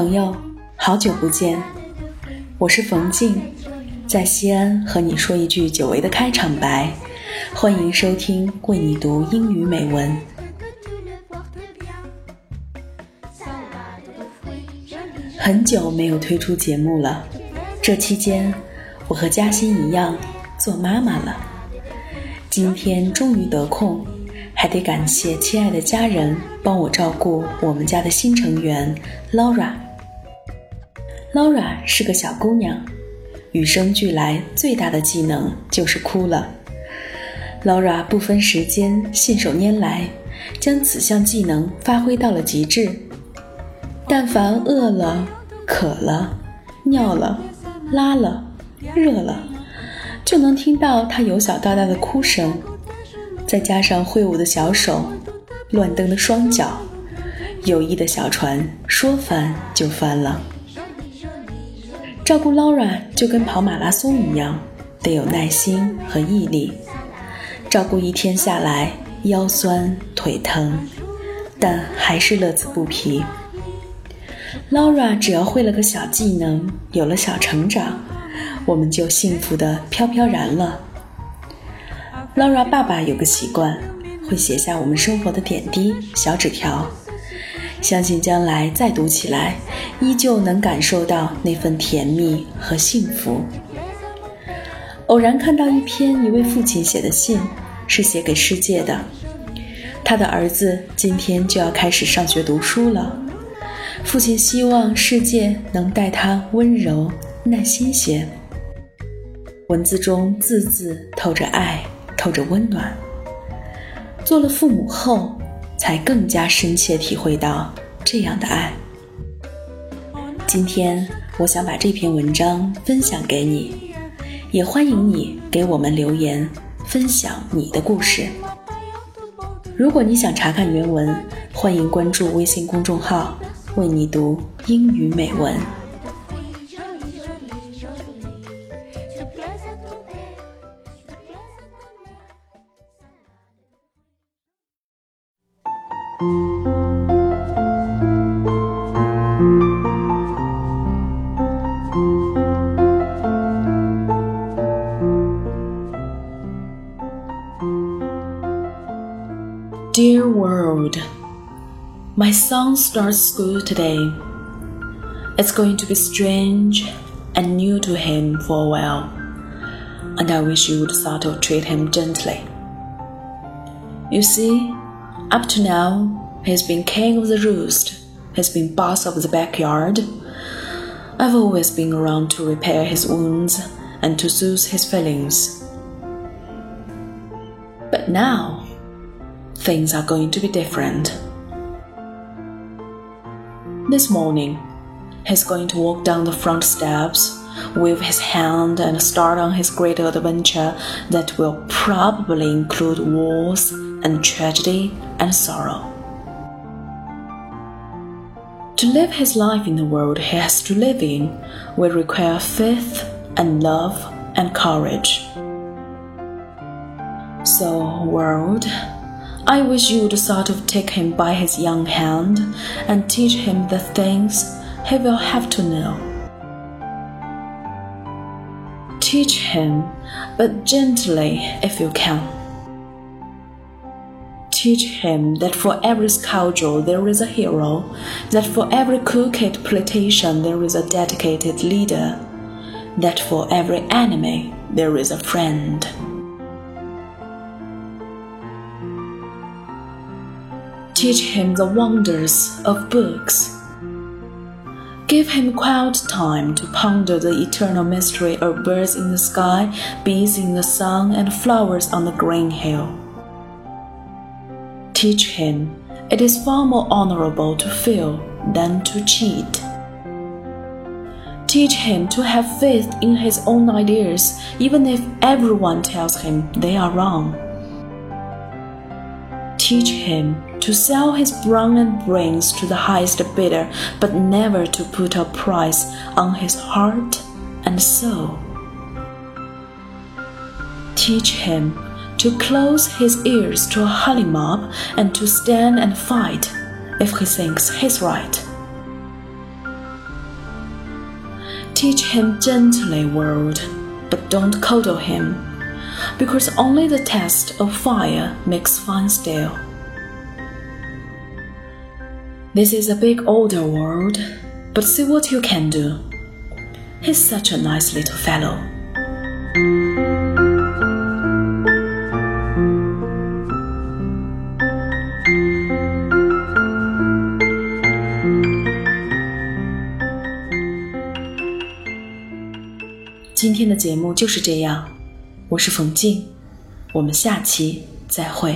朋友，好久不见，我是冯静，在西安和你说一句久违的开场白，欢迎收听为你读英语美文。很久没有推出节目了，这期间我和嘉欣一样做妈妈了，今天终于得空。还得感谢亲爱的家人帮我照顾我们家的新成员 Laura。Laura 是个小姑娘，与生俱来最大的技能就是哭了。Laura 不分时间，信手拈来，将此项技能发挥到了极致。但凡饿了、渴了、尿了、拉了、热了，就能听到她由小到大的哭声。再加上挥舞的小手、乱蹬的双脚，友谊的小船说翻就翻了。照顾 Laura 就跟跑马拉松一样，得有耐心和毅力。照顾一天下来，腰酸腿疼，但还是乐此不疲。Laura 只要会了个小技能，有了小成长，我们就幸福的飘飘然了。Laura 爸爸有个习惯，会写下我们生活的点滴小纸条，相信将来再读起来，依旧能感受到那份甜蜜和幸福。偶然看到一篇一位父亲写的信，是写给世界的，他的儿子今天就要开始上学读书了，父亲希望世界能待他温柔耐心些。文字中字字透着爱。透着温暖。做了父母后，才更加深切体会到这样的爱。今天，我想把这篇文章分享给你，也欢迎你给我们留言，分享你的故事。如果你想查看原文，欢迎关注微信公众号“为你读英语美文”。Dear world, my son starts school today. It's going to be strange and new to him for a while, and I wish you would sort to treat him gently. You see, up to now, he's been king of the roost, he's been boss of the backyard. I've always been around to repair his wounds and to soothe his feelings. But now, things are going to be different. This morning, he's going to walk down the front steps, wave his hand, and start on his great adventure that will probably include wars and tragedy and sorrow. To live his life in the world he has to live in will require faith and love and courage. So, world, I wish you would sort of take him by his young hand and teach him the things he will have to know. Teach him, but gently if you can teach him that for every scoundrel there is a hero, that for every crooked politician there is a dedicated leader, that for every enemy there is a friend. Teach him the wonders of books. Give him quiet time to ponder the eternal mystery of birds in the sky, bees in the sun, and flowers on the green hill teach him it is far more honorable to fail than to cheat. Teach him to have faith in his own ideas, even if everyone tells him they are wrong. Teach him to sell his brawn and brains to the highest bidder, but never to put a price on his heart and soul. Teach him to close his ears to a honey mob and to stand and fight if he thinks he's right. Teach him gently, world, but don't coddle him, because only the test of fire makes fine steel. This is a big older world, but see what you can do. He's such a nice little fellow. 今天的节目就是这样，我是冯静，我们下期再会。